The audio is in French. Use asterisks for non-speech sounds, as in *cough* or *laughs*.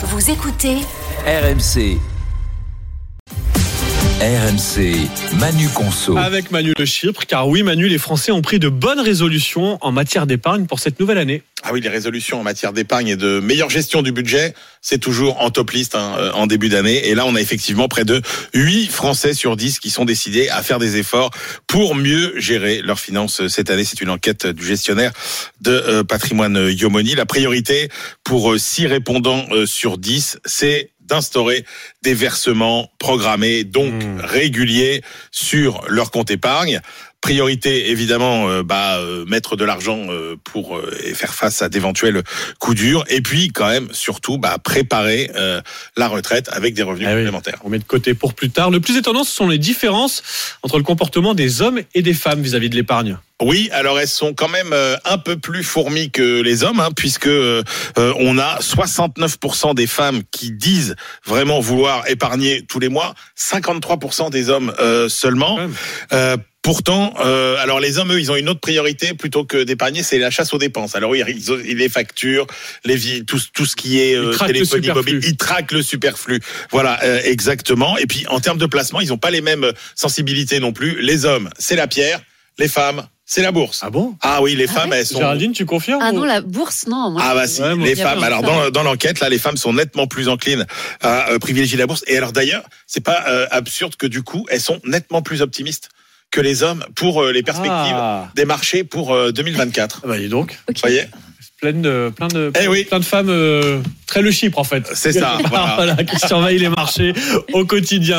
Vous écoutez RMC. RMC, Manu Conso. Avec Manu de Chypre, car oui, Manu, les Français ont pris de bonnes résolutions en matière d'épargne pour cette nouvelle année. Ah oui, les résolutions en matière d'épargne et de meilleure gestion du budget, c'est toujours en top liste hein, euh, en début d'année. Et là, on a effectivement près de 8 Français sur 10 qui sont décidés à faire des efforts pour mieux gérer leurs finances cette année. C'est une enquête du gestionnaire de euh, patrimoine Yomoni. La priorité pour 6 répondants euh, sur 10, c'est d'instaurer des versements programmés, donc Mmh. réguliers, sur leur compte épargne. Priorité évidemment, euh, bah, euh, mettre de l'argent euh, pour faire face à d'éventuels coups durs. Et puis quand même, surtout, bah, préparer la retraite avec des revenus Ah oui. complémentaires. On met de côté pour plus tard. Le plus étonnant, ce sont les différences entre le comportement des hommes et des femmes vis-à-vis de l'épargne. Oui, alors elles sont quand même un peu plus fourmies que les hommes, hein, puisque euh, on a 69% des femmes qui disent vraiment vouloir épargner tous les mois, 53% des hommes euh, seulement. Euh, Pourtant, euh, alors les hommes, eux, ils ont une autre priorité plutôt que d'épargner, c'est la chasse aux dépenses. Alors oui, ils ont les factures, les tout, tout ce qui est euh, Ils traquent le téléphonie superflu. mobile, ils traquent le superflu. Voilà, euh, exactement. Et puis en termes de placement, ils n'ont pas les mêmes sensibilités non plus. Les hommes, c'est la pierre. Les femmes, c'est la bourse. Ah bon? Ah oui, les Ah femmes, ouais elles sont. Géraldine, tu confirmes Ah non, la bourse, non. Moi, Ah bah si, Ouais, moi, les femmes. Alors dans, dans l'enquête, là, les femmes sont nettement plus enclines à euh, privilégier la bourse. Et alors d'ailleurs, c'est pas euh, absurde que du coup, elles sont nettement plus optimistes que les hommes pour euh, les perspectives Ah, des marchés pour euh, 2024. Ah bah donc, Vous voyez plein de, plein de, Eh oui. plein de femmes euh, très le Chypre en fait. C'est ça, *laughs* voilà. voilà, qui surveillent les marchés au quotidien.